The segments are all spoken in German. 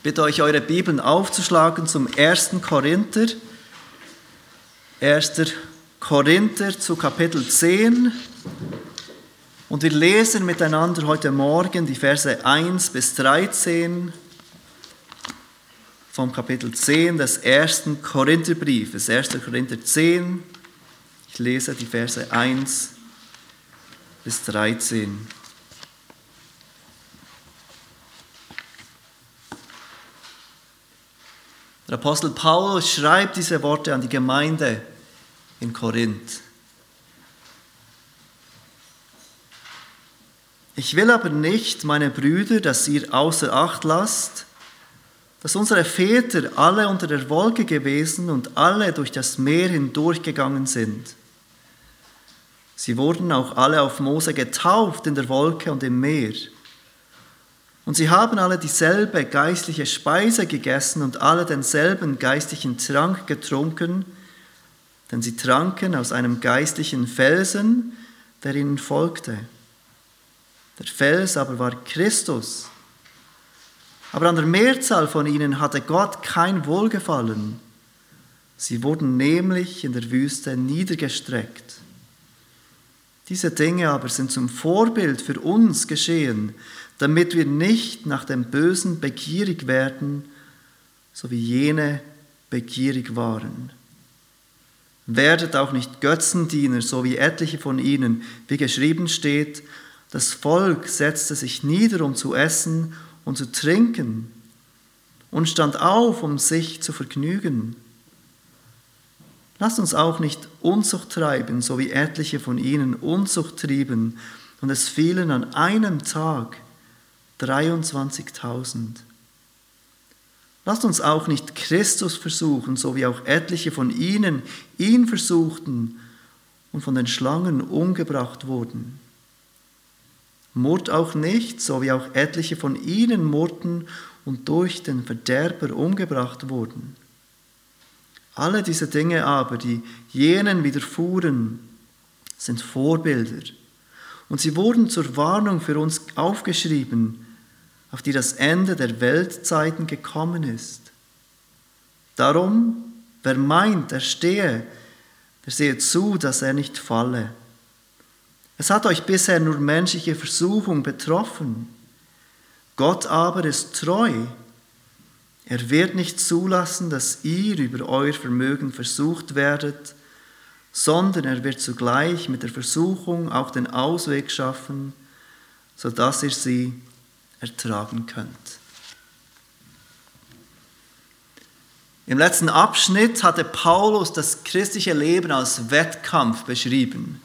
Ich bitte euch, eure Bibeln aufzuschlagen zum 1. Korinther. 1. Korinther zu Kapitel 10. Und wir lesen miteinander heute Morgen die Verse 1 bis 13 vom Kapitel 10 des 1. Korintherbriefes. 1. Korinther 10. Ich lese die Verse 1 bis 13. Der Apostel Paulus schreibt diese Worte an die Gemeinde in Korinth. Ich will aber nicht, meine Brüder, dass ihr außer Acht lasst, dass unsere Väter alle unter der Wolke gewesen und alle durch das Meer hindurchgegangen sind. Sie wurden auch alle auf Mose getauft in der Wolke und im Meer. Und sie haben alle dieselbe geistliche Speise gegessen und alle denselben geistlichen Trank getrunken, denn sie tranken aus einem geistlichen Felsen, der ihnen folgte. Der Fels aber war Christus. Aber an der Mehrzahl von ihnen hatte Gott kein Wohlgefallen. Sie wurden nämlich in der Wüste niedergestreckt. Diese Dinge aber sind zum Vorbild für uns geschehen, damit wir nicht nach dem Bösen begierig werden, so wie jene begierig waren. Werdet auch nicht Götzendiener, so wie etliche von ihnen, wie geschrieben steht, das Volk setzte sich nieder, um zu essen und zu trinken, und stand auf, um sich zu vergnügen. Lasst uns auch nicht Unzucht treiben, so wie etliche von ihnen Unzucht trieben, und es fielen an einem Tag 23.000. Lasst uns auch nicht Christus versuchen, so wie auch etliche von ihnen ihn versuchten und von den Schlangen umgebracht wurden. Murrt auch nicht, so wie auch etliche von ihnen murrten und durch den Verderber umgebracht wurden. Alle diese Dinge aber, die jenen widerfuhren, sind Vorbilder. Und sie wurden zur Warnung für uns aufgeschrieben, auf die das Ende der Weltzeiten gekommen ist. Darum, wer meint, er stehe, der sehe zu, dass er nicht falle. Es hat euch bisher nur menschliche Versuchung betroffen. Gott aber ist treu. Er wird nicht zulassen, dass ihr über euer Vermögen versucht werdet, sondern er wird zugleich mit der Versuchung auch den Ausweg schaffen, sodass ihr sie ertragen könnt. Im letzten Abschnitt hatte Paulus das christliche Leben als Wettkampf beschrieben.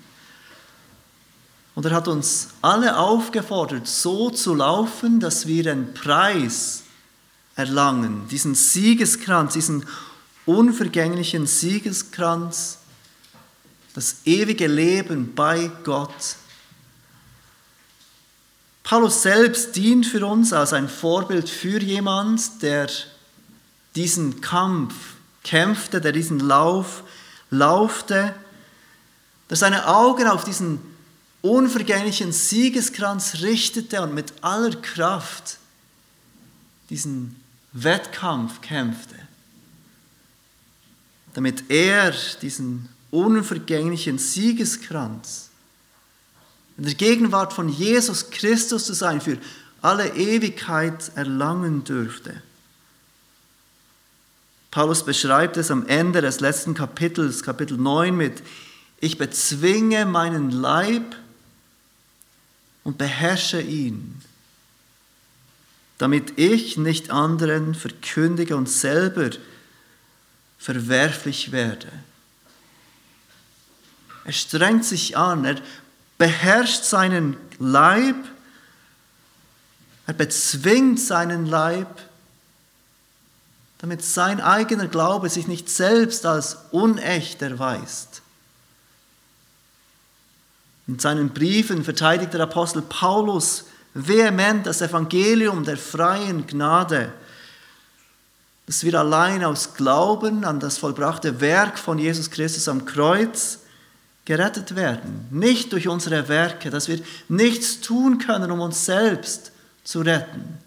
Und er hat uns alle aufgefordert, so zu laufen, dass wir den Preis erlangen, diesen Siegeskranz, diesen unvergänglichen Siegeskranz, das ewige Leben bei Gott Paulus selbst dient für uns als ein Vorbild für jemand, der diesen Kampf kämpfte, der diesen Lauf laufte, der seine Augen auf diesen unvergänglichen Siegeskranz richtete und mit aller Kraft diesen Wettkampf kämpfte, damit er diesen unvergänglichen Siegeskranz in der Gegenwart von Jesus Christus zu sein, für alle Ewigkeit erlangen dürfte. Paulus beschreibt es am Ende des letzten Kapitels, Kapitel 9, mit, ich bezwinge meinen Leib und beherrsche ihn, damit ich nicht anderen verkündige und selber verwerflich werde. Er strengt sich an, er beherrscht seinen Leib, er bezwingt seinen Leib, damit sein eigener Glaube sich nicht selbst als unecht erweist. In seinen Briefen verteidigt der Apostel Paulus vehement das Evangelium der freien Gnade, dass wir allein aus Glauben an das vollbrachte Werk von Jesus Christus am Kreuz gerettet werden, nicht durch unsere Werke, dass wir nichts tun können, um uns selbst zu retten,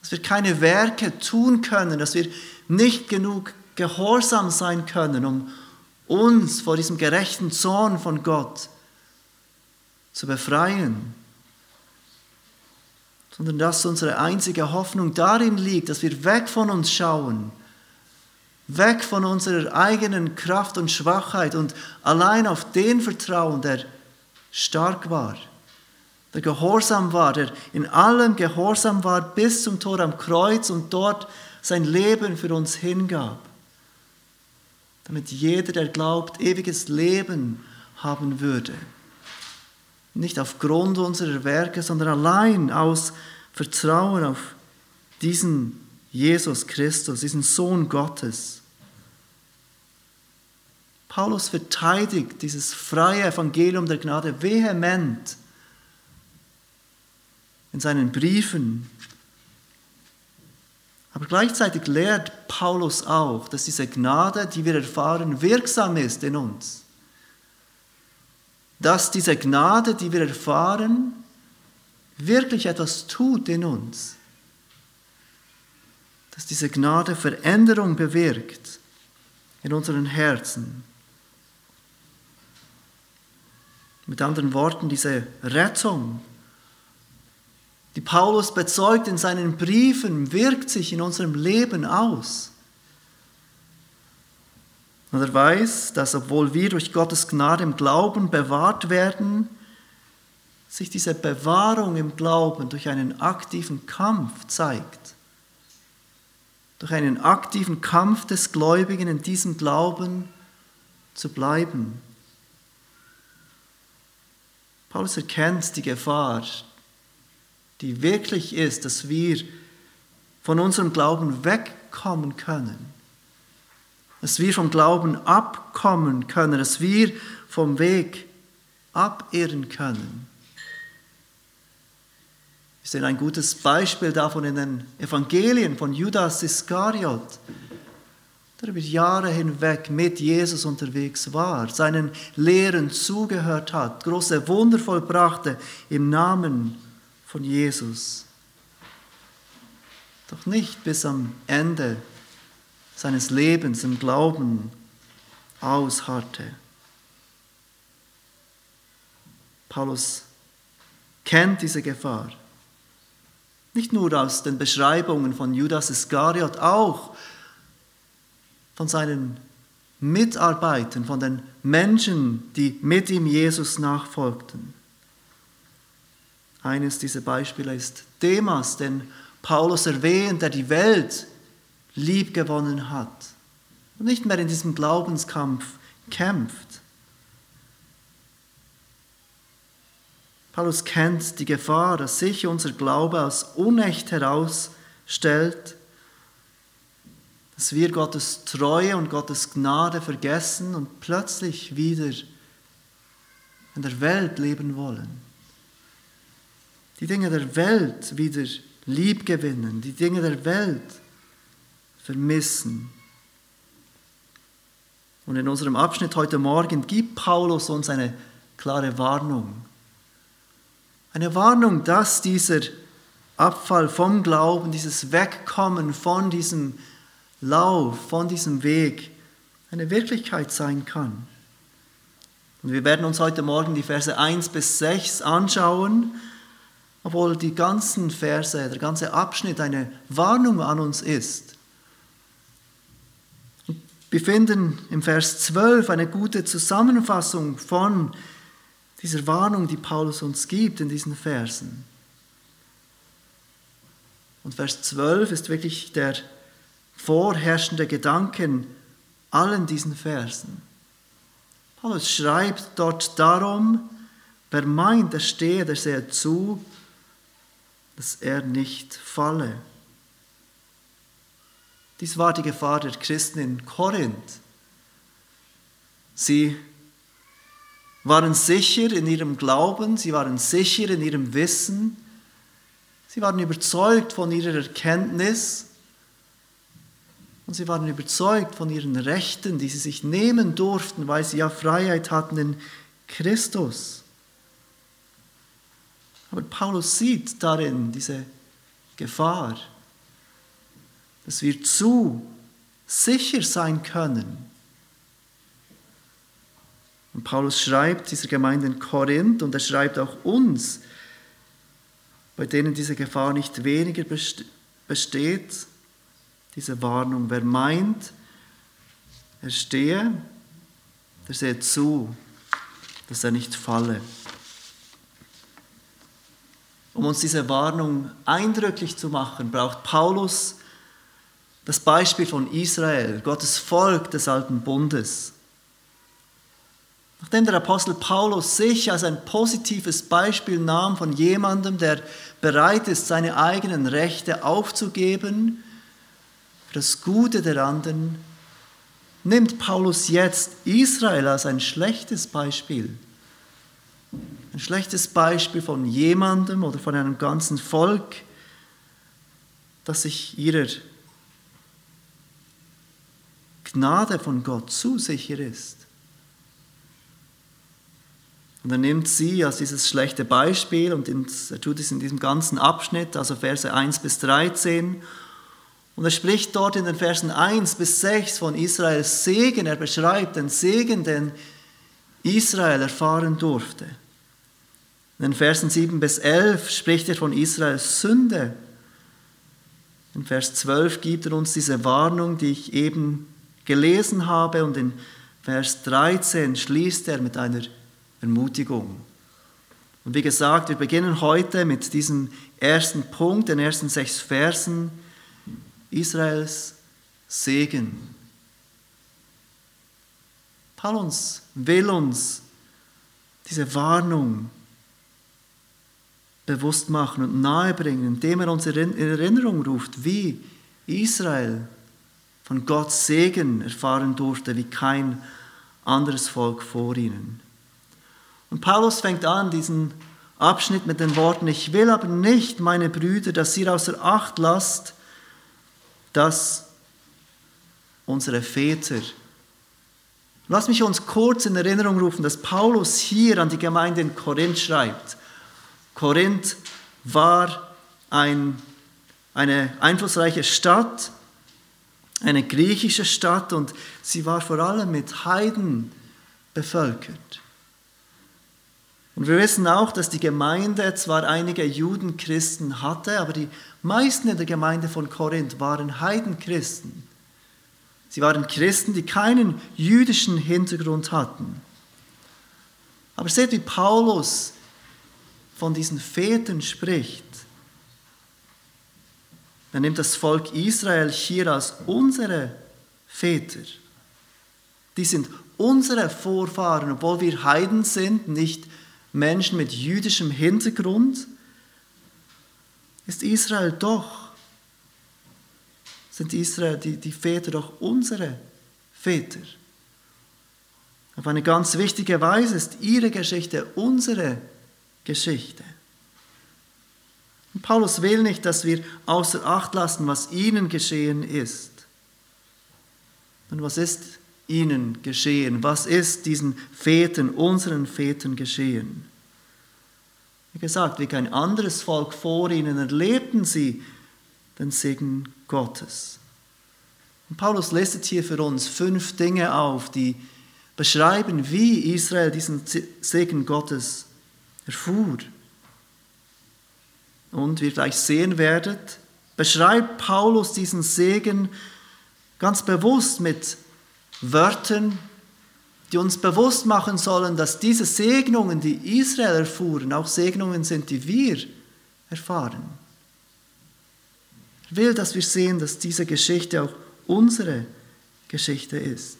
dass wir keine Werke tun können, dass wir nicht genug gehorsam sein können, um uns vor diesem gerechten Zorn von Gott zu befreien, sondern dass unsere einzige Hoffnung darin liegt, dass wir weg von uns schauen, weg von unserer eigenen Kraft und Schwachheit und allein auf den vertrauen, der stark war, der gehorsam war, der in allem gehorsam war bis zum Tod am Kreuz und dort sein Leben für uns hingab, damit jeder, der glaubt, ewiges Leben haben würde. Nicht aufgrund unserer Werke, sondern allein aus Vertrauen auf diesen Jesus Christus, diesen Sohn Gottes. Paulus verteidigt dieses freie Evangelium der Gnade vehement in seinen Briefen. Aber gleichzeitig lehrt Paulus auch, dass diese Gnade, die wir erfahren, wirksam ist in uns dass diese Gnade, die wir erfahren, wirklich etwas tut in uns. Dass diese Gnade Veränderung bewirkt in unseren Herzen. Mit anderen Worten, diese Rettung, die Paulus bezeugt in seinen Briefen, wirkt sich in unserem Leben aus. Und er weiß, dass obwohl wir durch Gottes Gnade im Glauben bewahrt werden, sich diese Bewahrung im Glauben durch einen aktiven Kampf zeigt. Durch einen aktiven Kampf des Gläubigen in diesem Glauben zu bleiben. Paulus erkennt die Gefahr, die wirklich ist, dass wir von unserem Glauben wegkommen können dass wir vom Glauben abkommen können, dass wir vom Weg abirren können. Wir sehen ein gutes Beispiel davon in den Evangelien von Judas Iskariot, der über Jahre hinweg mit Jesus unterwegs war, seinen Lehren zugehört hat, große Wunder vollbrachte im Namen von Jesus. Doch nicht bis am Ende seines Lebens im Glauben ausharrte. Paulus kennt diese Gefahr. Nicht nur aus den Beschreibungen von Judas Iskariot, auch von seinen Mitarbeitern, von den Menschen, die mit ihm Jesus nachfolgten. Eines dieser Beispiele ist Demas, den Paulus erwähnt, der die Welt liebgewonnen hat und nicht mehr in diesem Glaubenskampf kämpft. Paulus kennt die Gefahr, dass sich unser Glaube als unecht herausstellt, dass wir Gottes Treue und Gottes Gnade vergessen und plötzlich wieder in der Welt leben wollen. Die Dinge der Welt wieder lieb gewinnen, die Dinge der Welt vermissen. Und in unserem Abschnitt heute Morgen gibt Paulus uns eine klare Warnung. Eine Warnung, dass dieser Abfall vom Glauben, dieses Wegkommen von diesem Lauf, von diesem Weg, eine Wirklichkeit sein kann. Und wir werden uns heute Morgen die Verse 1 bis 6 anschauen, obwohl die ganzen Verse, der ganze Abschnitt eine Warnung an uns ist. Wir finden im Vers 12 eine gute Zusammenfassung von dieser Warnung, die Paulus uns gibt in diesen Versen. Und Vers 12 ist wirklich der vorherrschende Gedanke in allen diesen Versen. Paulus schreibt dort darum, wer meint, er stehe, der sehe zu, dass er nicht falle. Dies war die Gefahr der Christen in Korinth. Sie waren sicher in ihrem Glauben, sie waren sicher in ihrem Wissen, sie waren überzeugt von ihrer Erkenntnis und sie waren überzeugt von ihren Rechten, die sie sich nehmen durften, weil sie ja Freiheit hatten in Christus. Aber Paulus sieht darin diese Gefahr dass wir zu sicher sein können. Und Paulus schreibt dieser Gemeinde in Korinth und er schreibt auch uns, bei denen diese Gefahr nicht weniger besteht, diese Warnung. Wer meint, er stehe, der sehe zu, dass er nicht falle. Um uns diese Warnung eindrücklich zu machen, braucht Paulus das Beispiel von Israel, Gottes Volk des alten Bundes. Nachdem der Apostel Paulus sich als ein positives Beispiel nahm von jemandem, der bereit ist, seine eigenen Rechte aufzugeben für das Gute der anderen, nimmt Paulus jetzt Israel als ein schlechtes Beispiel. Ein schlechtes Beispiel von jemandem oder von einem ganzen Volk, das sich ihrer Gnade von Gott zu sicher ist. Und er nimmt sie als dieses schlechte Beispiel und er tut es in diesem ganzen Abschnitt, also Verse 1 bis 13. Und er spricht dort in den Versen 1 bis 6 von Israels Segen. Er beschreibt den Segen, den Israel erfahren durfte. In den Versen 7 bis 11 spricht er von Israels Sünde. In Vers 12 gibt er uns diese Warnung, die ich eben gelesen habe. Und in Vers 13 schließt er mit einer Ermutigung. Und wie gesagt, wir beginnen heute mit diesem ersten Punkt, den ersten sechs Versen, Israels Segen. Paulus will uns diese Warnung bewusst machen und nahebringen, indem er uns in Erinnerung ruft, wie Israel von Gottes Segen erfahren durfte wie kein anderes Volk vor ihnen. Und Paulus fängt an, diesen Abschnitt mit den Worten, ich will aber nicht, meine Brüder, dass ihr außer Acht lasst, dass unsere Väter, lass mich uns kurz in Erinnerung rufen, dass Paulus hier an die Gemeinde in Korinth schreibt. Korinth war ein, eine einflussreiche Stadt, eine griechische Stadt und sie war vor allem mit Heiden bevölkert. Und wir wissen auch, dass die Gemeinde zwar einige Judenchristen hatte, aber die meisten in der Gemeinde von Korinth waren Heidenchristen. Sie waren Christen, die keinen jüdischen Hintergrund hatten. Aber seht, wie Paulus von diesen Vätern spricht. Er nimmt das Volk Israel hier als unsere Väter. Die sind unsere Vorfahren, obwohl wir Heiden sind, nicht Menschen mit jüdischem Hintergrund, ist Israel doch, sind Israel, die, die Väter doch unsere Väter. Auf eine ganz wichtige Weise ist ihre Geschichte unsere Geschichte. Und Paulus will nicht, dass wir außer Acht lassen, was ihnen geschehen ist. Und was ist ihnen geschehen? Was ist diesen Vätern, unseren Vätern geschehen? Wie gesagt, wie kein anderes Volk vor ihnen erlebten sie den Segen Gottes. Und Paulus listet hier für uns fünf Dinge auf, die beschreiben, wie Israel diesen Segen Gottes erfuhr. Und wie ihr gleich sehen werdet, beschreibt Paulus diesen Segen ganz bewusst mit Wörtern, die uns bewusst machen sollen, dass diese Segnungen, die Israel erfuhren, auch Segnungen sind, die wir erfahren. Er will, dass wir sehen, dass diese Geschichte auch unsere Geschichte ist.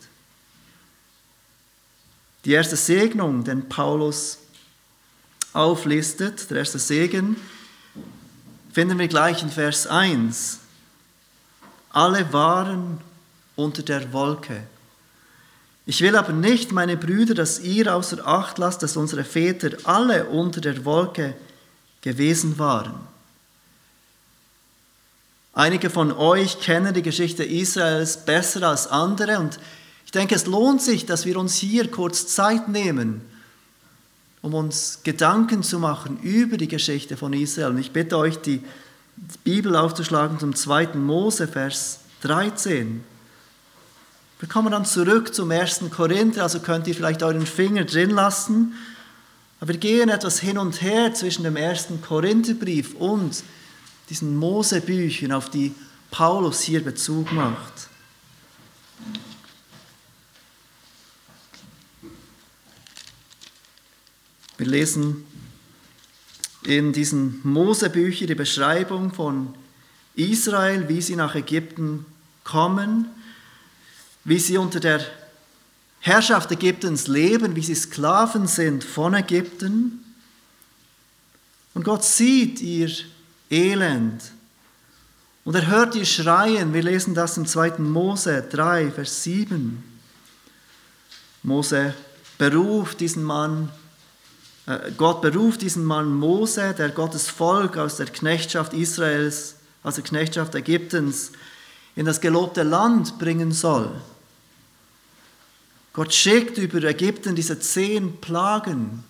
Die erste Segnung, den Paulus auflistet, der erste Segen, finden wir gleich in Vers 1. Alle waren unter der Wolke. Ich will aber nicht, meine Brüder, dass ihr außer Acht lasst, dass unsere Väter alle unter der Wolke gewesen waren. Einige von euch kennen die Geschichte Israels besser als andere und ich denke, es lohnt sich, dass wir uns hier kurz Zeit nehmen, um uns Gedanken zu machen über die Geschichte von Israel. Und ich bitte euch, die Bibel aufzuschlagen zum zweiten Mose, Vers 13. Wir kommen dann zurück zum ersten Korinther, also könnt ihr vielleicht euren Finger drin lassen. Aber wir gehen etwas hin und her zwischen dem ersten Korintherbrief und diesen Mosebüchern, auf die Paulus hier Bezug macht. Wir lesen in diesen Mosebüchern die Beschreibung von Israel, wie sie nach Ägypten kommen, wie sie unter der Herrschaft Ägyptens leben, wie sie Sklaven sind von Ägypten. Und Gott sieht ihr Elend und er hört ihr schreien. Wir lesen das im 2. Mose 3, Vers 7. Mose beruft diesen Mann äh, Gott beruft diesen Mann Mose, der Gottes Volk aus der Knechtschaft Israels, aus der Knechtschaft Ägyptens, in das gelobte Land bringen soll. Gott schickt über Ägypten diese zehn Plagen.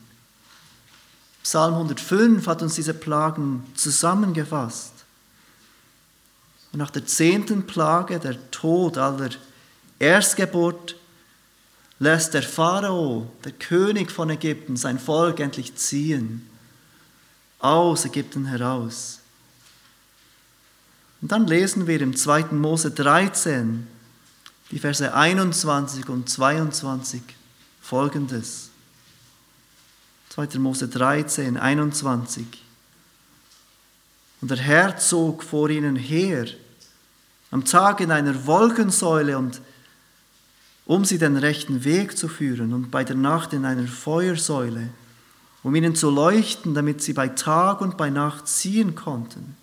Psalm 105 hat uns diese Plagen zusammengefasst. Und nach der zehnten Plage, der Tod aller Erstgeburt, lässt der Pharao, der König von Ägypten, sein Volk endlich ziehen, aus Ägypten heraus. Und dann lesen wir im 2. Mose 13, die Verse 21 und 22 folgendes. 2. Mose 13, 21. Und der Herr zog vor ihnen her, am Tag in einer Wolkensäule und um sie den rechten Weg zu führen und bei der Nacht in einer Feuersäule, um ihnen zu leuchten, damit sie bei Tag und bei Nacht ziehen konnten.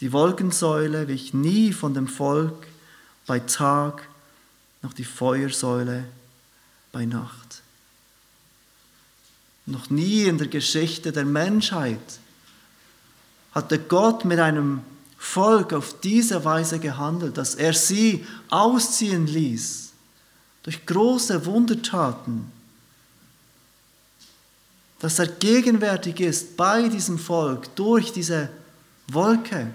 Die Wolkensäule wich nie von dem Volk bei Tag, noch die Feuersäule bei Nacht. Noch nie in der Geschichte der Menschheit hatte Gott mit einem Volk auf diese Weise gehandelt, dass er sie ausziehen ließ durch große Wundertaten, dass er gegenwärtig ist bei diesem Volk durch diese Wolke,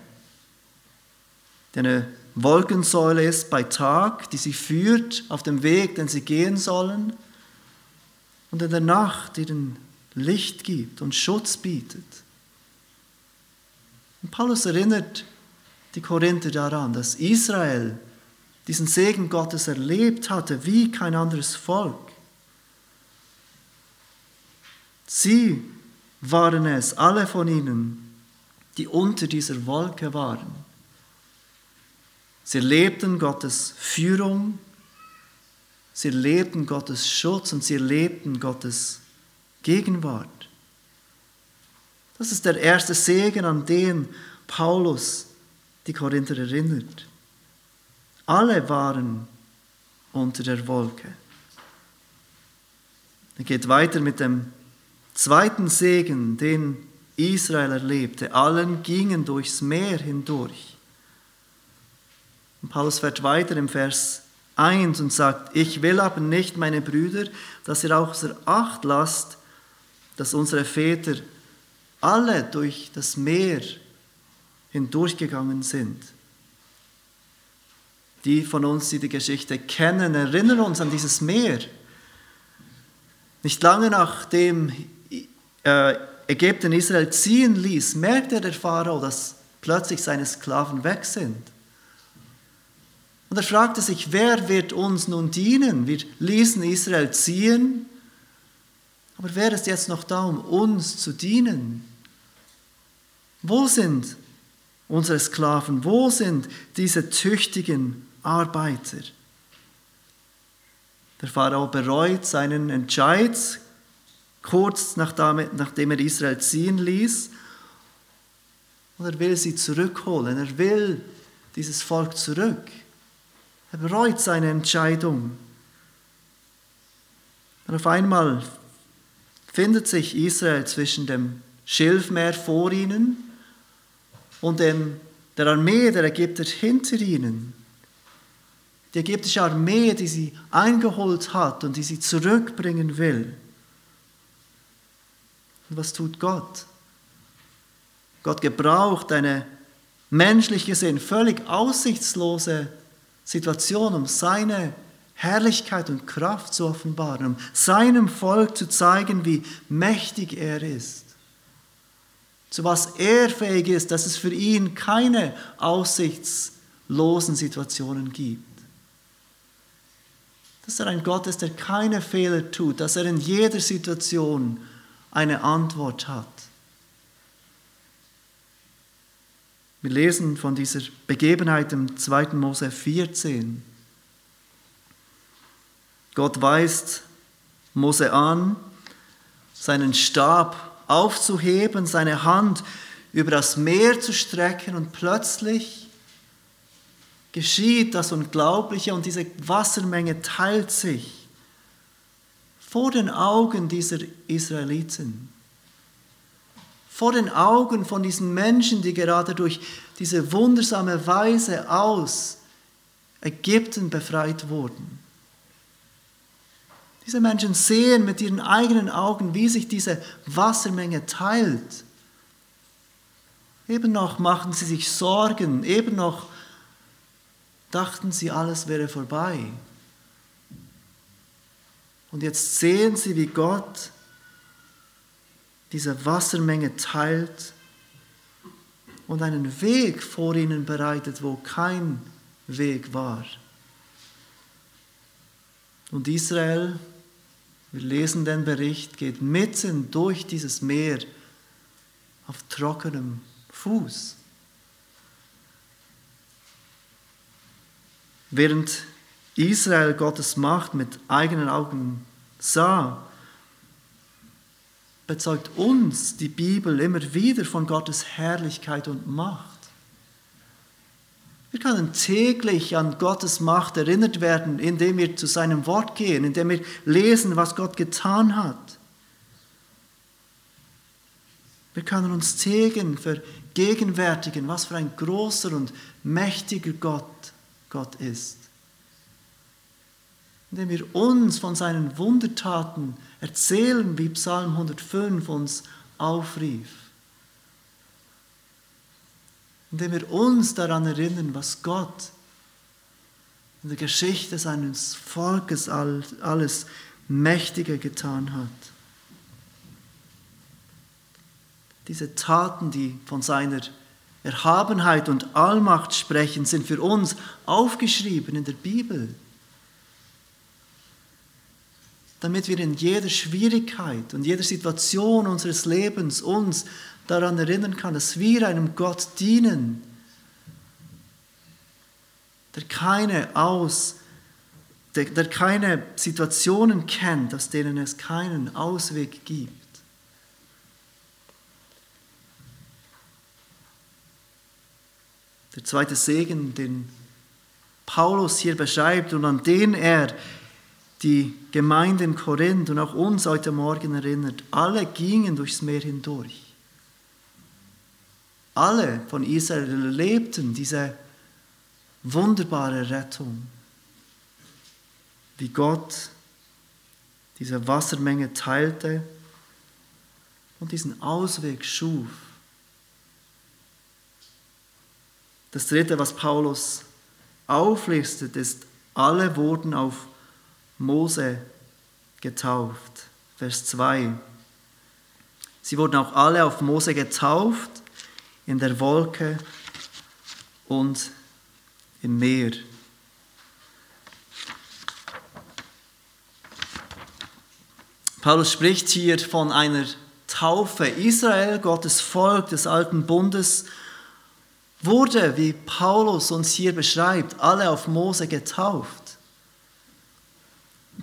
die eine Wolkensäule ist bei Tag, die sie führt auf dem Weg, den sie gehen sollen, und in der Nacht ihnen Licht gibt und Schutz bietet. Und Paulus erinnert die Korinther daran, dass Israel diesen Segen Gottes erlebt hatte wie kein anderes Volk. Sie waren es, alle von ihnen, die unter dieser Wolke waren. Sie erlebten Gottes Führung, sie erlebten Gottes Schutz und sie erlebten Gottes Gegenwart. Das ist der erste Segen, an den Paulus die Korinther erinnert. Alle waren unter der Wolke. Er geht weiter mit dem zweiten Segen, den Israel erlebte. Allen gingen durchs Meer hindurch. Und Paulus fährt weiter im Vers 1 und sagt, ich will aber nicht, meine Brüder, dass ihr außer Acht lasst, dass unsere Väter alle durch das Meer hindurchgegangen sind. Die von uns, die die Geschichte kennen, erinnern uns an dieses Meer. Nicht lange nachdem äh, Ägypten Israel ziehen ließ, merkte der Pharao, dass plötzlich seine Sklaven weg sind. Und er fragte sich, wer wird uns nun dienen? Wir ließen Israel ziehen, aber wer ist jetzt noch da, um uns zu dienen? Wo sind unsere Sklaven? Wo sind diese tüchtigen Arbeiter. Der Pharao bereut seinen Entscheid kurz nachdem er Israel ziehen ließ und er will sie zurückholen. Er will dieses Volk zurück. Er bereut seine Entscheidung. Und auf einmal findet sich Israel zwischen dem Schilfmeer vor ihnen und dem, der Armee der Ägypter hinter ihnen die ägyptische Armee, die sie eingeholt hat und die sie zurückbringen will. Und was tut Gott? Gott gebraucht eine menschlich gesehen völlig aussichtslose Situation, um seine Herrlichkeit und Kraft zu offenbaren, um seinem Volk zu zeigen, wie mächtig er ist, zu was er fähig ist, dass es für ihn keine aussichtslosen Situationen gibt. Dass er ein Gott ist, der keine Fehler tut, dass er in jeder Situation eine Antwort hat. Wir lesen von dieser Begebenheit im 2. Mose 14. Gott weist Mose an, seinen Stab aufzuheben, seine Hand über das Meer zu strecken und plötzlich geschieht das Unglaubliche und diese Wassermenge teilt sich vor den Augen dieser Israeliten vor den Augen von diesen Menschen, die gerade durch diese wundersame Weise aus Ägypten befreit wurden. Diese Menschen sehen mit ihren eigenen Augen, wie sich diese Wassermenge teilt. Eben noch machten sie sich Sorgen, eben noch dachten sie, alles wäre vorbei. Und jetzt sehen sie, wie Gott diese Wassermenge teilt und einen Weg vor ihnen bereitet, wo kein Weg war. Und Israel, wir lesen den Bericht, geht mitten durch dieses Meer auf trockenem Fuß. Während Israel Gottes Macht mit eigenen Augen sah, bezeugt uns die Bibel immer wieder von Gottes Herrlichkeit und Macht. Wir können täglich an Gottes Macht erinnert werden, indem wir zu seinem Wort gehen, indem wir lesen, was Gott getan hat. Wir können uns täglich vergegenwärtigen, was für ein großer und mächtiger Gott Gott ist indem wir uns von seinen Wundertaten erzählen, wie Psalm 105 uns aufrief. Indem wir uns daran erinnern, was Gott in der Geschichte seines Volkes alles Mächtige getan hat. Diese Taten, die von seiner Erhabenheit und Allmacht sprechen, sind für uns aufgeschrieben in der Bibel damit wir in jeder Schwierigkeit und jeder Situation unseres Lebens uns daran erinnern können, dass wir einem Gott dienen, der keine aus, der, der keine Situationen kennt, aus denen es keinen Ausweg gibt. Der zweite Segen, den Paulus hier beschreibt und an den er die Gemeinde in Korinth und auch uns heute Morgen erinnert, alle gingen durchs Meer hindurch. Alle von Israel erlebten diese wunderbare Rettung, wie Gott diese Wassermenge teilte und diesen Ausweg schuf. Das Dritte, was Paulus auflistet, ist, alle wurden auf Mose getauft. Vers 2. Sie wurden auch alle auf Mose getauft in der Wolke und im Meer. Paulus spricht hier von einer Taufe. Israel, Gottes Volk des alten Bundes, wurde, wie Paulus uns hier beschreibt, alle auf Mose getauft.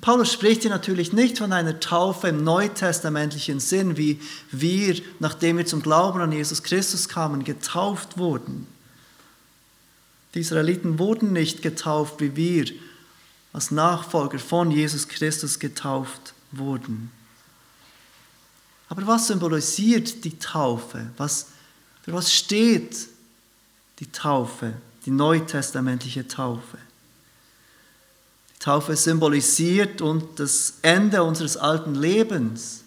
Paulus spricht hier natürlich nicht von einer Taufe im neutestamentlichen Sinn, wie wir, nachdem wir zum Glauben an Jesus Christus kamen, getauft wurden. Die Israeliten wurden nicht getauft, wie wir als Nachfolger von Jesus Christus getauft wurden. Aber was symbolisiert die Taufe? Was, für was steht die Taufe, die neutestamentliche Taufe? Taufe symbolisiert und das Ende unseres alten Lebens.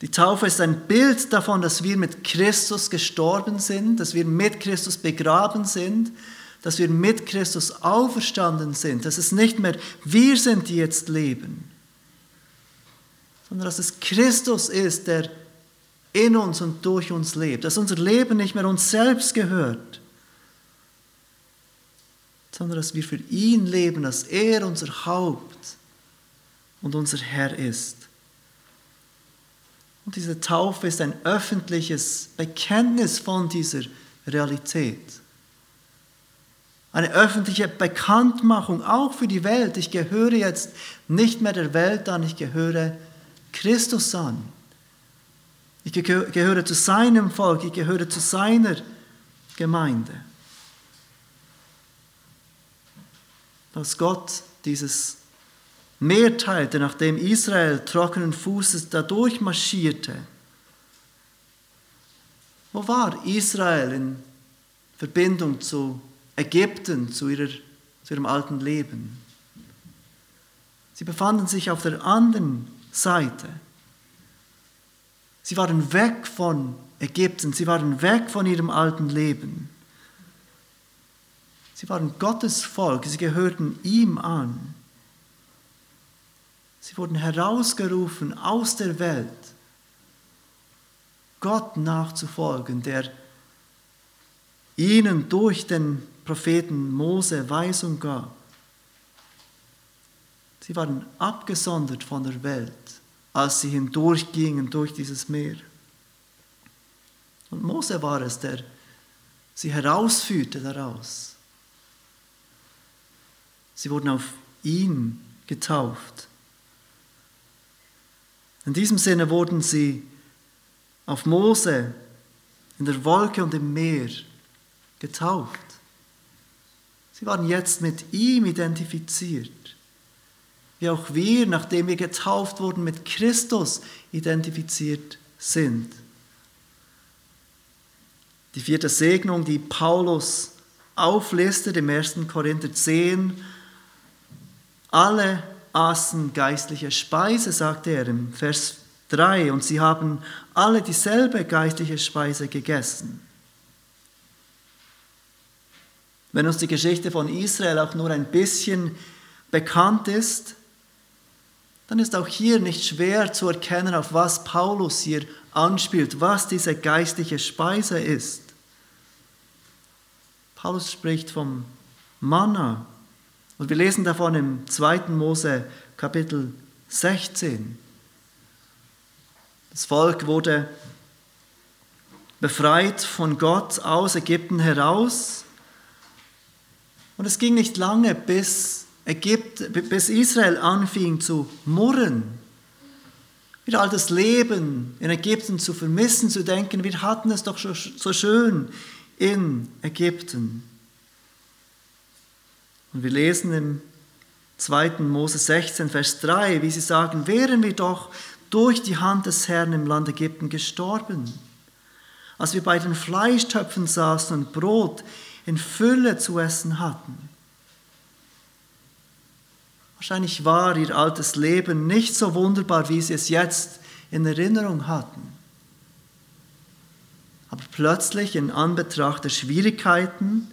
Die Taufe ist ein Bild davon, dass wir mit Christus gestorben sind, dass wir mit Christus begraben sind, dass wir mit Christus auferstanden sind, dass es nicht mehr wir sind, die jetzt leben, sondern dass es Christus ist, der in uns und durch uns lebt, dass unser Leben nicht mehr uns selbst gehört, sondern dass wir für ihn leben, dass er unser Haupt und unser Herr ist. Und diese Taufe ist ein öffentliches Bekenntnis von dieser Realität. Eine öffentliche Bekanntmachung auch für die Welt. Ich gehöre jetzt nicht mehr der Welt an, ich gehöre Christus an. Ich gehöre zu seinem Volk, ich gehöre zu seiner Gemeinde. Als Gott dieses Meer teilte, nachdem Israel trockenen Fußes da durchmarschierte, wo war Israel in Verbindung zu Ägypten, zu, ihrer, zu ihrem alten Leben? Sie befanden sich auf der anderen Seite. Sie waren weg von Ägypten, sie waren weg von ihrem alten Leben. Sie waren Gottes Volk, sie gehörten ihm an. Sie wurden herausgerufen aus der Welt, Gott nachzufolgen, der ihnen durch den Propheten Mose Weisung gab. Sie waren abgesondert von der Welt als sie hindurchgingen durch dieses Meer. Und Mose war es, der sie herausführte daraus. Sie wurden auf ihn getauft. In diesem Sinne wurden sie auf Mose in der Wolke und im Meer getauft. Sie waren jetzt mit ihm identifiziert wie auch wir, nachdem wir getauft wurden, mit Christus identifiziert sind. Die vierte Segnung, die Paulus auflistet im 1. Korinther 10, alle aßen geistliche Speise, sagt er im Vers 3, und sie haben alle dieselbe geistliche Speise gegessen. Wenn uns die Geschichte von Israel auch nur ein bisschen bekannt ist, dann ist auch hier nicht schwer zu erkennen, auf was Paulus hier anspielt, was diese geistliche Speise ist. Paulus spricht vom Manna und wir lesen davon im 2. Mose Kapitel 16. Das Volk wurde befreit von Gott aus Ägypten heraus und es ging nicht lange, bis Ägypten, bis Israel anfing zu murren, wieder all das Leben in Ägypten zu vermissen, zu denken, wir hatten es doch so schön in Ägypten. Und wir lesen im 2. Mose 16, Vers 3, wie sie sagen, wären wir doch durch die Hand des Herrn im Land Ägypten gestorben, als wir bei den Fleischtöpfen saßen und Brot in Fülle zu essen hatten. Wahrscheinlich war ihr altes Leben nicht so wunderbar, wie sie es jetzt in Erinnerung hatten. Aber plötzlich in Anbetracht der Schwierigkeiten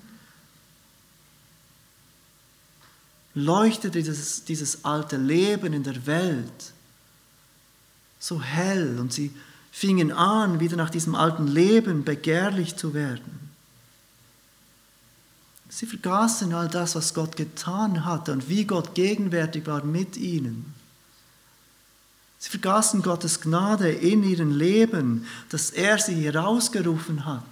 leuchtete dieses, dieses alte Leben in der Welt so hell und sie fingen an, wieder nach diesem alten Leben begehrlich zu werden. Sie vergaßen all das, was Gott getan hatte und wie Gott gegenwärtig war mit ihnen. Sie vergaßen Gottes Gnade in ihrem Leben, dass er sie herausgerufen hat,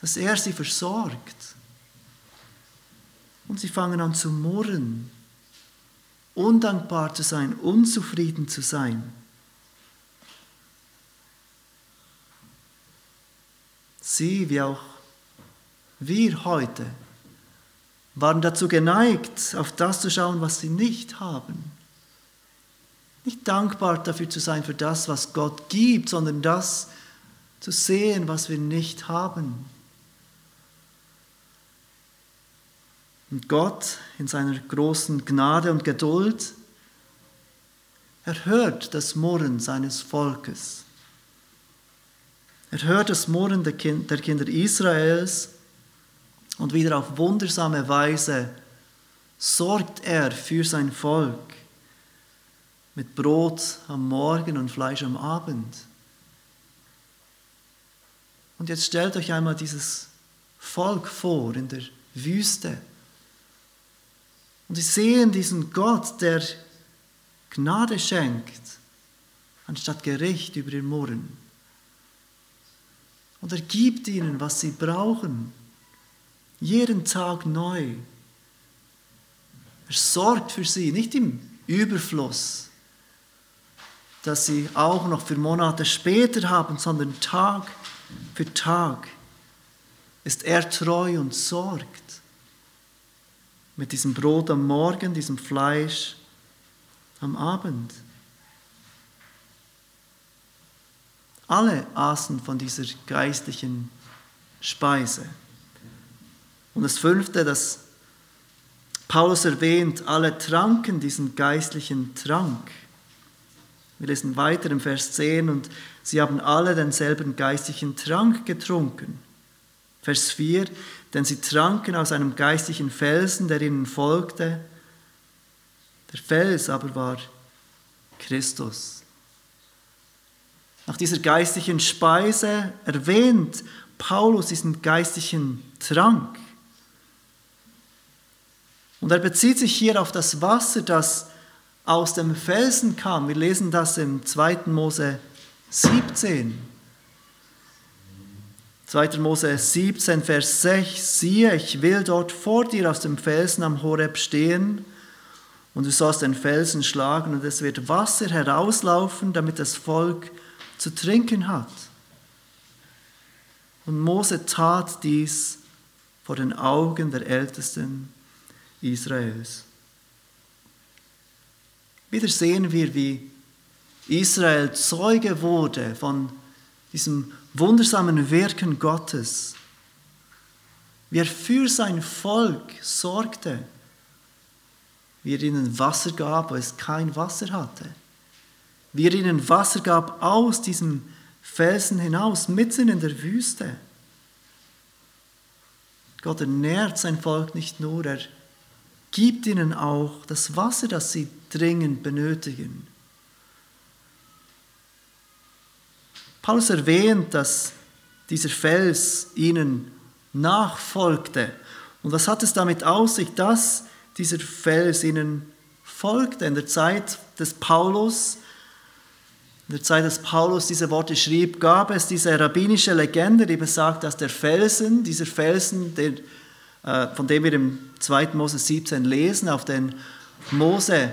dass er sie versorgt. Und sie fangen an zu murren, undankbar zu sein, unzufrieden zu sein. Sie, wie auch wir heute waren dazu geneigt, auf das zu schauen, was sie nicht haben. Nicht dankbar dafür zu sein für das, was Gott gibt, sondern das zu sehen, was wir nicht haben. Und Gott in seiner großen Gnade und Geduld Er hört das Murren seines Volkes. Er hört das Murren der Kinder Israels und wieder auf wundersame Weise sorgt er für sein Volk mit Brot am Morgen und Fleisch am Abend. Und jetzt stellt euch einmal dieses Volk vor in der Wüste. Und sie sehen diesen Gott, der Gnade schenkt, anstatt Gericht über ihr Murren. Und er gibt ihnen, was sie brauchen, jeden Tag neu. Er sorgt für sie, nicht im Überfluss, dass sie auch noch für Monate später haben, sondern Tag für Tag ist er treu und sorgt. Mit diesem Brot am Morgen, diesem Fleisch am Abend. Alle aßen von dieser geistlichen Speise. Und das fünfte, das Paulus erwähnt, alle tranken diesen geistlichen Trank. Wir lesen weiter im Vers 10 und sie haben alle denselben geistlichen Trank getrunken. Vers 4, denn sie tranken aus einem geistlichen Felsen, der ihnen folgte. Der Fels aber war Christus. Nach dieser geistlichen Speise erwähnt Paulus diesen geistlichen Trank. Und er bezieht sich hier auf das Wasser, das aus dem Felsen kam. Wir lesen das im 2. Mose 17. 2. Mose 17, Vers 6, siehe, ich will dort vor dir aus dem Felsen am Horeb stehen, und du sollst den Felsen schlagen, und es wird Wasser herauslaufen, damit das Volk zu trinken hat. Und Mose tat dies vor den Augen der Ältesten Israels. Wieder sehen wir, wie Israel Zeuge wurde von diesem wundersamen Wirken Gottes, wie er für sein Volk sorgte, wie er ihnen Wasser gab, wo es kein Wasser hatte, wie er ihnen Wasser gab aus diesem Felsen hinaus, mitten in der Wüste. Gott ernährt sein Volk nicht nur, er gibt ihnen auch das Wasser, das sie dringend benötigen. Paulus erwähnt, dass dieser Fels ihnen nachfolgte. Und was hat es damit aus sich, dass dieser Fels ihnen folgte? In der Zeit des Paulus, in der Zeit, dass Paulus diese Worte schrieb, gab es diese rabbinische Legende, die besagt, dass der Felsen, dieser Felsen, der äh, von dem wir im 2. Mose 17 lesen, auf den Mose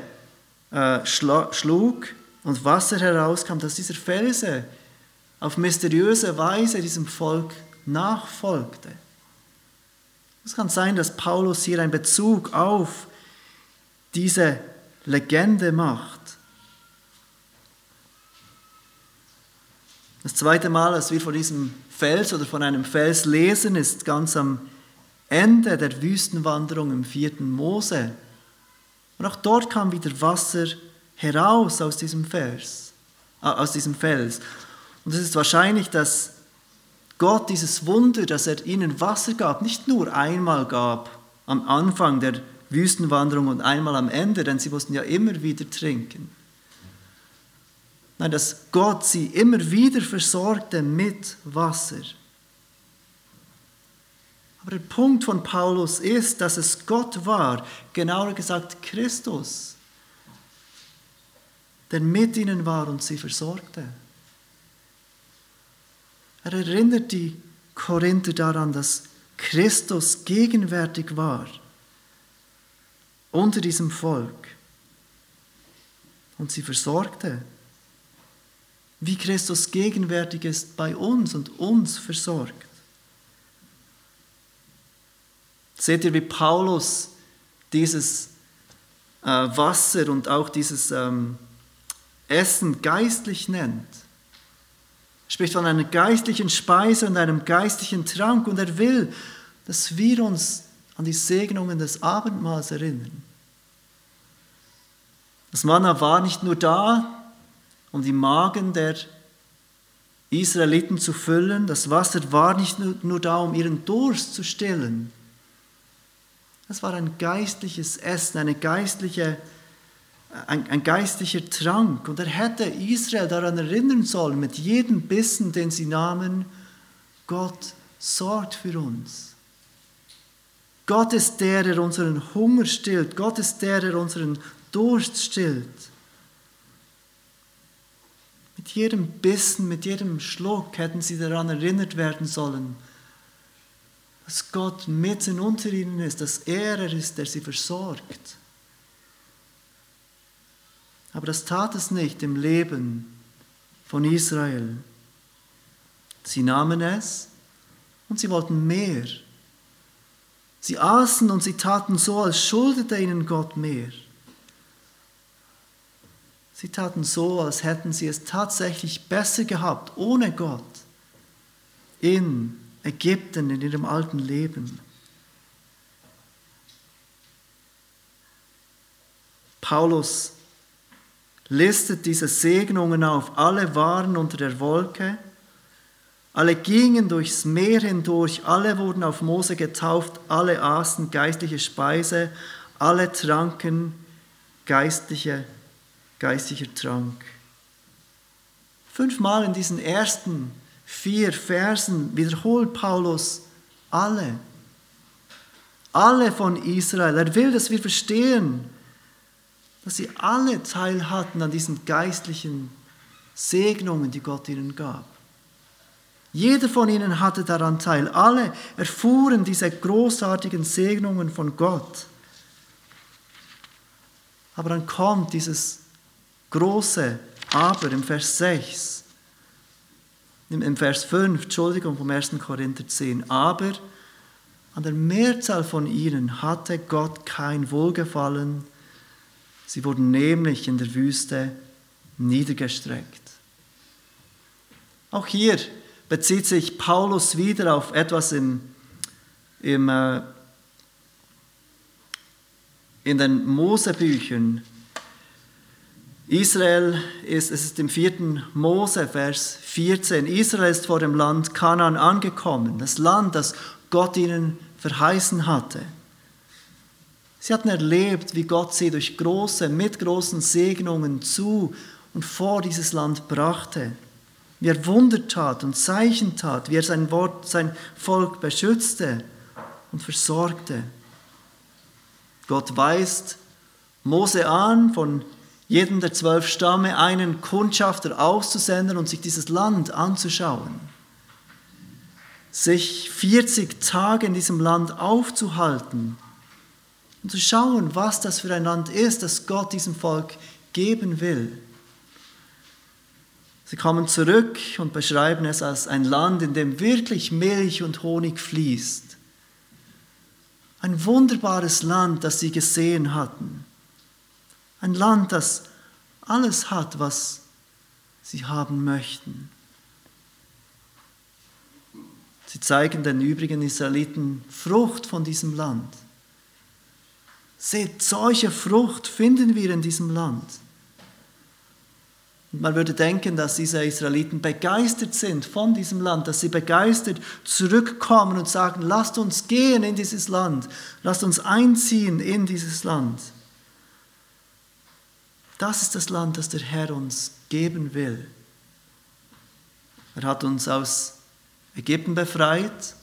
äh, schlug und Wasser herauskam, dass dieser Felsen auf mysteriöse Weise diesem Volk nachfolgte. Es kann sein, dass Paulus hier einen Bezug auf diese Legende macht. Das zweite Mal, dass wir von diesem Fels oder von einem Fels lesen, ist ganz am Ende der Wüstenwanderung im vierten Mose. Und auch dort kam wieder Wasser heraus aus diesem Vers, äh, aus diesem Fels. Und es ist wahrscheinlich, dass Gott dieses Wunder, dass er ihnen Wasser gab, nicht nur einmal gab am Anfang der Wüstenwanderung und einmal am Ende, denn sie mussten ja immer wieder trinken. Nein, dass Gott sie immer wieder versorgte mit Wasser. Aber der Punkt von Paulus ist, dass es Gott war, genauer gesagt Christus, der mit ihnen war und sie versorgte. Er erinnert die Korinther daran, dass Christus gegenwärtig war unter diesem Volk und sie versorgte, wie Christus gegenwärtig ist bei uns und uns versorgt. Seht ihr, wie Paulus dieses äh, Wasser und auch dieses ähm, Essen geistlich nennt? Spricht von einer geistlichen Speise und einem geistlichen Trank und er will, dass wir uns an die Segnungen des Abendmahls erinnern. Das Manna war nicht nur da, um die Magen der Israeliten zu füllen, das Wasser war nicht nur da, um ihren Durst zu stillen. Es war ein geistliches Essen, eine geistliche, ein, ein geistlicher Trank. Und er hätte Israel daran erinnern sollen, mit jedem Bissen, den sie nahmen, Gott sorgt für uns. Gott ist der, der unseren Hunger stillt. Gott ist der, der unseren Durst stillt. Mit jedem Bissen, mit jedem Schluck hätten sie daran erinnert werden sollen, dass Gott mitten unter ihnen ist, dass er er ist, der sie versorgt. Aber das tat es nicht im Leben von Israel. Sie nahmen es und sie wollten mehr. Sie aßen und sie taten so, als schuldete ihnen Gott mehr. Sie taten so, als hätten sie es tatsächlich besser gehabt ohne Gott in Ägypten, in ihrem alten Leben. Paulus listet diese Segnungen auf. Alle waren unter der Wolke, alle gingen durchs Meer hindurch, alle wurden auf Mose getauft, alle aßen geistliche Speise, alle tranken geistliche geistlicher Trank. Fünfmal in diesen ersten vier Versen wiederholt Paulus alle. Alle von Israel. Er will, dass wir verstehen, dass sie alle Teil hatten an diesen geistlichen Segnungen, die Gott ihnen gab. Jeder von ihnen hatte daran teil. Alle erfuhren diese großartigen Segnungen von Gott. Aber dann kommt dieses große Aber im Vers 6, im Vers 5, Entschuldigung, vom 1. Korinther 10, aber an der Mehrzahl von ihnen hatte Gott kein Wohlgefallen, sie wurden nämlich in der Wüste niedergestreckt. Auch hier bezieht sich Paulus wieder auf etwas im, im, äh, in den Mosebüchern, Israel ist, es ist im vierten Mose, Vers 14, Israel ist vor dem Land Kanaan angekommen, das Land, das Gott ihnen verheißen hatte. Sie hatten erlebt, wie Gott sie durch große, mit großen Segnungen zu und vor dieses Land brachte, wie er Wunder tat und Zeichen tat, wie er sein Wort, sein Volk beschützte und versorgte. Gott weist Mose an, von jedem der zwölf Stamme einen Kundschafter auszusenden und sich dieses Land anzuschauen. Sich 40 Tage in diesem Land aufzuhalten und zu schauen, was das für ein Land ist, das Gott diesem Volk geben will. Sie kommen zurück und beschreiben es als ein Land, in dem wirklich Milch und Honig fließt. Ein wunderbares Land, das sie gesehen hatten. Ein Land, das alles hat, was sie haben möchten. Sie zeigen den übrigen Israeliten Frucht von diesem Land. Seht, solche Frucht finden wir in diesem Land. Und man würde denken, dass diese Israeliten begeistert sind von diesem Land, dass sie begeistert zurückkommen und sagen, lasst uns gehen in dieses Land, lasst uns einziehen in dieses Land. Das ist das Land, das der Herr uns geben will. Er hat uns aus Ägypten befreit.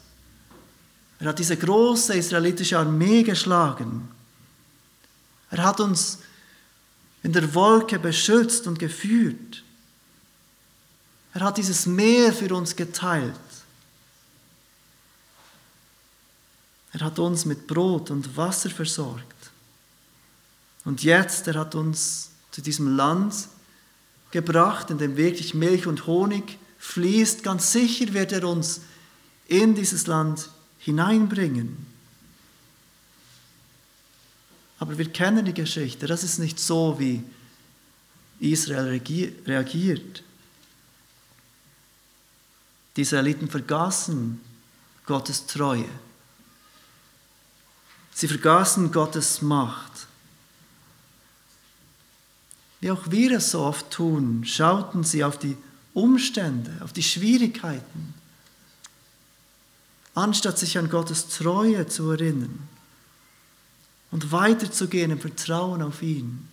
Er hat diese große israelitische Armee geschlagen. Er hat uns in der Wolke beschützt und geführt. Er hat dieses Meer für uns geteilt. Er hat uns mit Brot und Wasser versorgt. Und jetzt, er hat uns zu diesem Land gebracht, in dem wirklich Milch und Honig fließt. Ganz sicher wird er uns in dieses Land hineinbringen. Aber wir kennen die Geschichte. Das ist nicht so, wie Israel reagiert. Die Israeliten vergaßen Gottes Treue. Sie vergaßen Gottes Macht. wie auch wir es so oft tun, schauten sie auf die Umstände, auf die Schwierigkeiten, anstatt sich an Gottes Treue zu erinnern und weiterzugehen im Vertrauen auf ihn.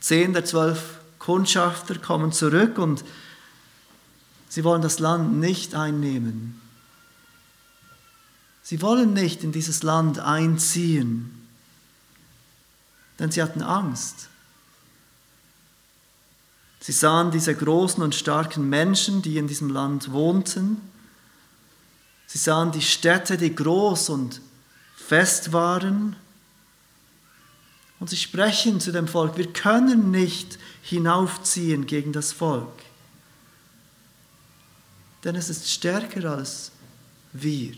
Zehn der zwölf Kundschafter kommen zurück und sie wollen das Land nicht einnehmen. Sie wollen nicht in dieses Land einziehen, denn sie hatten Angst. Sie sahen diese großen und starken Menschen, die in diesem Land wohnten. Sie sahen die Städte, die groß und fest waren. Und sie sprechen zu dem Volk, wir können nicht hinaufziehen gegen das Volk, denn es ist stärker als wir.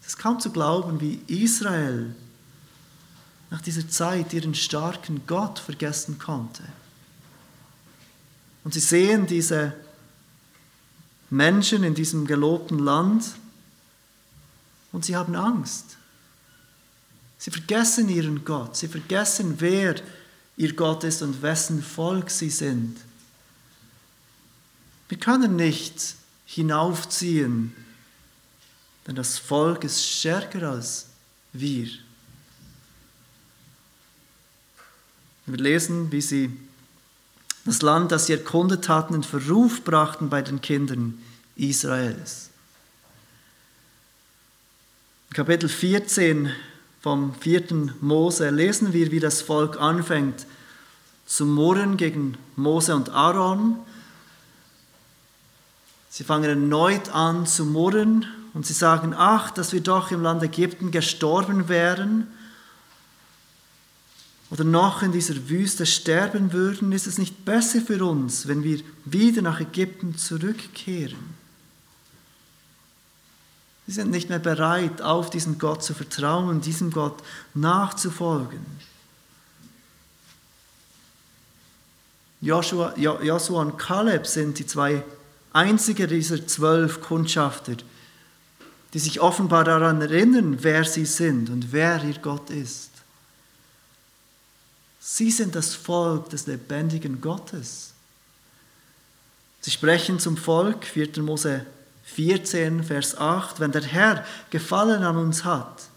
Es ist kaum zu glauben, wie Israel nach dieser Zeit ihren starken Gott vergessen konnte. Und sie sehen diese Menschen in diesem gelobten Land und sie haben Angst. Sie vergessen ihren Gott, sie vergessen, wer ihr Gott ist und wessen Volk sie sind. Wir können nicht hinaufziehen, denn das Volk ist stärker als wir. Wir lesen, wie sie das Land, das sie erkundet hatten, in Verruf brachten bei den Kindern Israels. Kapitel 14 vom vierten Mose lesen wir, wie das Volk anfängt zu murren gegen Mose und Aaron. Sie fangen erneut an zu murren und sie sagen, ach, dass wir doch im Land Ägypten gestorben wären oder noch in dieser Wüste sterben würden, ist es nicht besser für uns, wenn wir wieder nach Ägypten zurückkehren. Sie sind nicht mehr bereit, auf diesen Gott zu vertrauen und diesem Gott nachzufolgen. Joshua, Joshua und Kaleb sind die zwei einzigen dieser zwölf Kundschafter, die sich offenbar daran erinnern, wer sie sind und wer ihr Gott ist. Sie sind das Volk des lebendigen Gottes. Sie sprechen zum Volk, 4. Mose 14, Vers 8, wenn der Herr Gefallen an uns hat,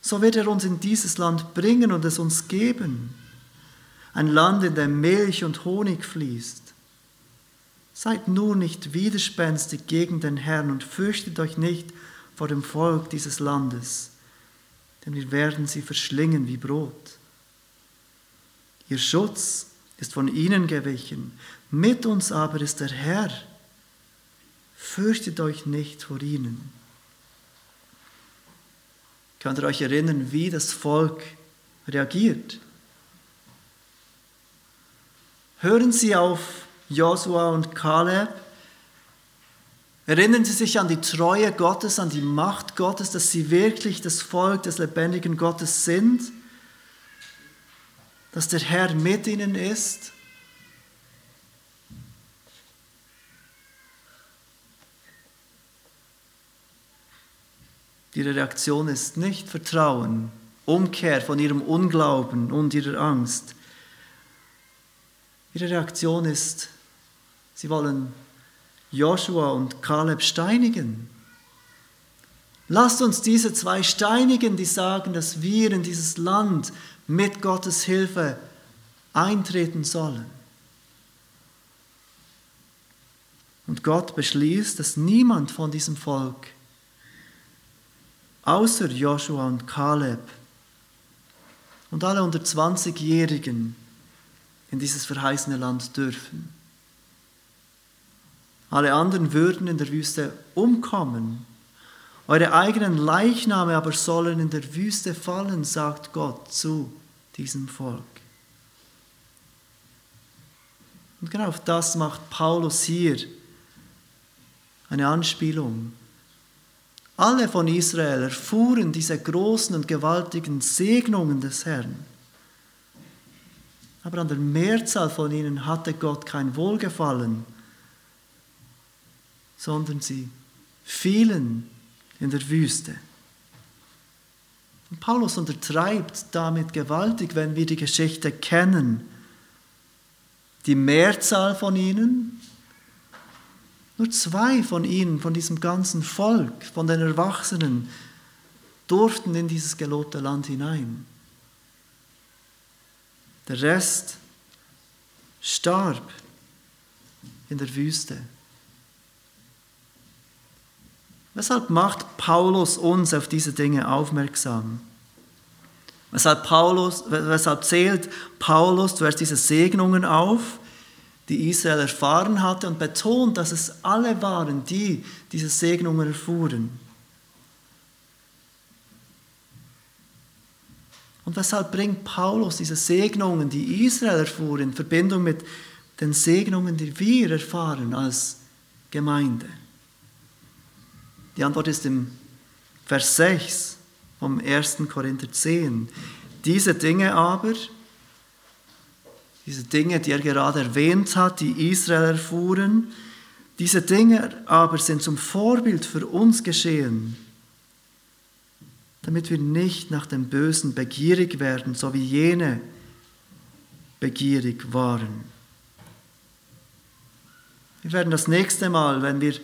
so wird er uns in dieses Land bringen und es uns geben. Ein Land, in dem Milch und Honig fließt. Seid nur nicht widerspenstig gegen den Herrn und fürchtet euch nicht vor dem Volk dieses Landes, denn wir werden sie verschlingen wie Brot. Ihr Schutz ist von ihnen gewichen, mit uns aber ist der Herr. Fürchtet euch nicht vor ihnen. Könnt ihr euch erinnern, wie das Volk reagiert? Hören Sie auf Josua und Kaleb. Erinnern Sie sich an die Treue Gottes, an die Macht Gottes, dass Sie wirklich das Volk des lebendigen Gottes sind dass der Herr mit ihnen ist? Ihre Reaktion ist nicht Vertrauen, Umkehr von ihrem Unglauben und ihrer Angst. Ihre Reaktion ist, sie wollen Joshua und Kaleb steinigen. Lasst uns diese zwei steinigen, die sagen, dass wir in dieses Land mit Gottes Hilfe eintreten sollen. Und Gott beschließt, dass niemand von diesem Volk, außer Joshua und Kaleb und alle unter 20-Jährigen, in dieses verheißene Land dürfen. Alle anderen würden in der Wüste umkommen eure eigenen Leichname aber sollen in der Wüste fallen, sagt Gott zu diesem Volk. Und genau auf das macht Paulus hier eine Anspielung. Alle von Israel erfuhren diese großen und gewaltigen Segnungen des Herrn. Aber an der Mehrzahl von ihnen hatte Gott kein Wohlgefallen, sondern sie fielen in der Wüste. Und Paulus untertreibt damit gewaltig, wenn wir die Geschichte kennen. Die Mehrzahl von ihnen, nur zwei von ihnen, von diesem ganzen Volk, von den Erwachsenen, durften in dieses gelobte Land hinein. Der Rest starb in der Wüste. Weshalb macht Paulus uns auf diese Dinge aufmerksam? Weshalb, Paulus, weshalb zählt Paulus zuerst diese Segnungen auf, die Israel erfahren hatte und betont, dass es alle waren, die diese Segnungen erfuhren? Und weshalb bringt Paulus diese Segnungen, die Israel erfuhr, in Verbindung mit den Segnungen, die wir erfahren als Gemeinde? Die Antwort ist im Vers 6 vom 1. Korinther 10. Diese Dinge aber, diese Dinge, die er gerade erwähnt hat, die Israel erfuhren, diese Dinge aber sind zum Vorbild für uns geschehen damit wir nicht nach dem Bösen begierig werden, so wie jene begierig waren. Wir werden das nächste Mal, wenn wir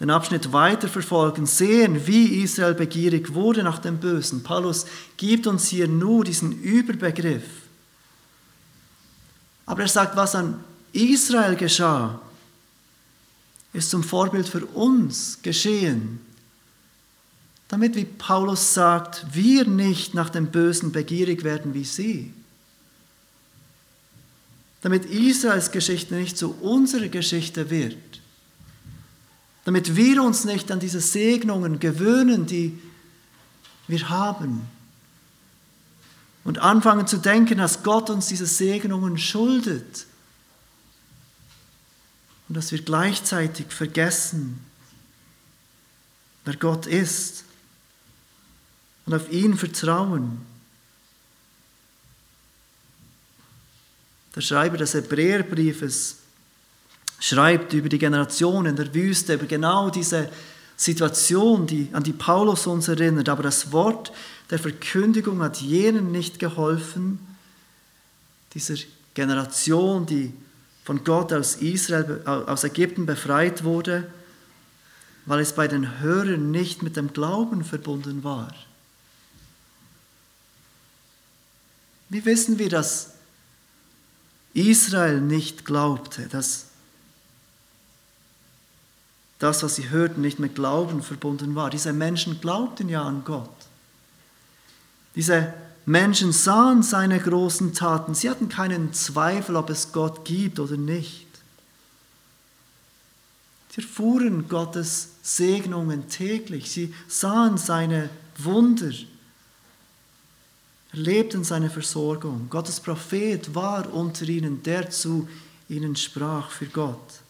den Abschnitt weiterverfolgen, sehen, wie Israel begierig wurde nach dem Bösen. Paulus gibt uns hier nur diesen Überbegriff. Aber er sagt, was an Israel geschah, ist zum Vorbild für uns geschehen damit, wie Paulus sagt, wir nicht nach dem Bösen begierig werden wie sie. Damit Israels Geschichte nicht zu unserer Geschichte wird. Damit wir uns nicht an diese Segnungen gewöhnen, die wir haben. Und anfangen zu denken, dass Gott uns diese Segnungen schuldet. Und dass wir gleichzeitig vergessen, wer Gott ist und auf ihn vertrauen. Der Schreiber des Hebräerbriefes schreibt über die Generation in der Wüste, über genau diese Situation, die, an die Paulus uns erinnert. Aber das Wort der Verkündigung hat jenen nicht geholfen, dieser Generation, die von Gott aus Israel, aus Ägypten befreit wurde, weil es bei den Hörern nicht mit dem Glauben verbunden war. Wie wissen wir, dass Israel nicht glaubte, dass das, was sie hörten, nicht mit Glauben verbunden war? Diese Menschen glaubten ja an Gott. Diese Menschen sahen seine großen Taten. Sie hatten keinen Zweifel, ob es Gott gibt oder nicht. Sie erfuhren Gottes Segnungen täglich. Sie sahen seine Wunder erlebten seine Versorgung. Gottes Prophet war unter ihnen, der zu ihnen sprach für Gott.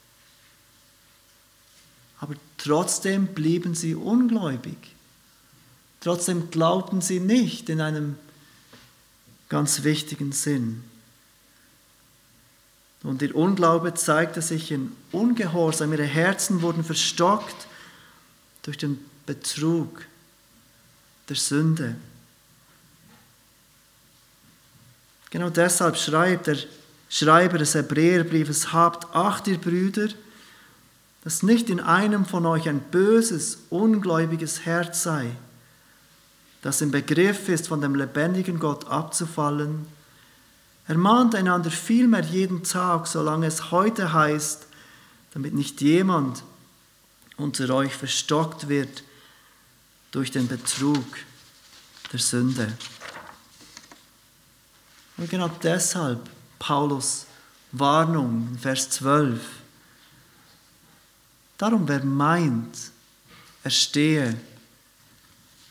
Aber trotzdem blieben sie ungläubig. Trotzdem glaubten sie nicht in einem ganz wichtigen Sinn. Und ihr Unglaube zeigte sich in Ungehorsam. Ihre Herzen wurden verstockt durch den Betrug der Sünde. Genau deshalb schreibt der Schreiber des Hebräerbriefes, habt acht ihr Brüder, dass nicht in einem von euch ein böses, ungläubiges Herz sei, das im Begriff ist, von dem lebendigen Gott abzufallen. Ermahnt einander vielmehr jeden Tag, solange es heute heißt, damit nicht jemand unter euch verstockt wird durch den Betrug der Sünde. Und genau deshalb Paulus Warnung, Vers 12. Darum, wer meint, er stehe,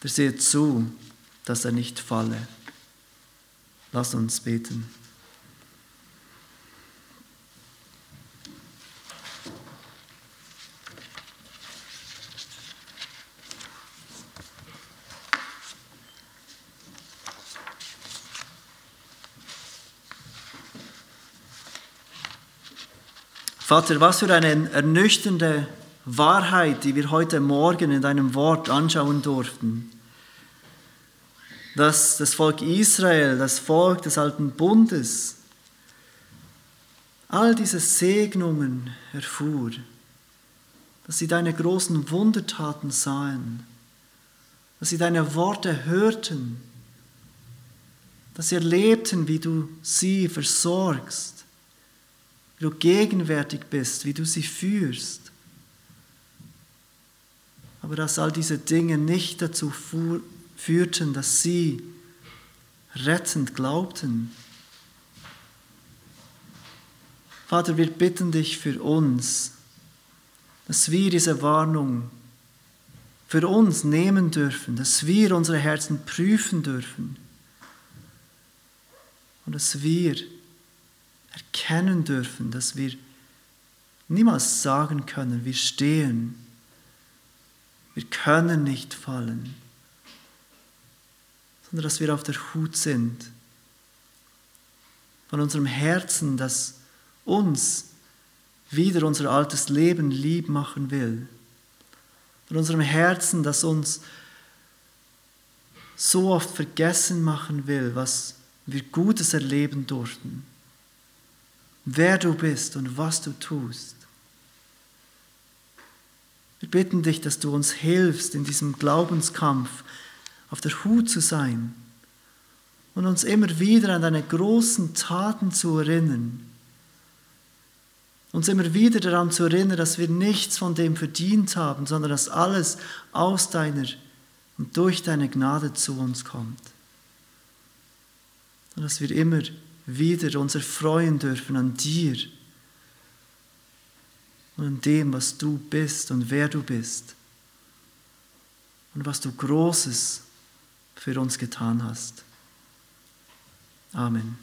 der sehe zu, dass er nicht falle. Lass uns beten. Vater, was für eine ernüchternde Wahrheit, die wir heute Morgen in deinem Wort anschauen durften. dass das Volk Israel, das Volk des alten Bundes, all diese Segnungen erfuhr, dass sie deine großen Wundertaten sahen, dass sie deine Worte hörten, dass sie erlebten, wie du sie versorgst, wie du gegenwärtig bist, wie du sie führst. Aber dass all diese Dinge nicht dazu führten, dass sie rettend glaubten. Vater, wir bitten dich für uns, dass wir diese Warnung für uns nehmen dürfen, dass wir unsere Herzen prüfen dürfen und dass wir erkennen dürfen, dass wir niemals sagen können, wir stehen, wir können nicht fallen, sondern dass wir auf der Hut sind. Von unserem Herzen, das uns wieder unser altes Leben lieb machen will, von unserem Herzen, das uns so oft vergessen machen will, was wir Gutes erleben durften, wer du bist und was du tust. Wir bitten dich, dass du uns hilfst, in diesem Glaubenskampf auf der Hut zu sein und uns immer wieder an deine großen Taten zu erinnern. Uns immer wieder daran zu erinnern, dass wir nichts von dem verdient haben, sondern dass alles aus deiner und durch deine Gnade zu uns kommt und dass wir immer wieder uns erfreuen dürfen an dir und an dem, was du bist und wer du bist und was du Großes für uns getan hast. Amen.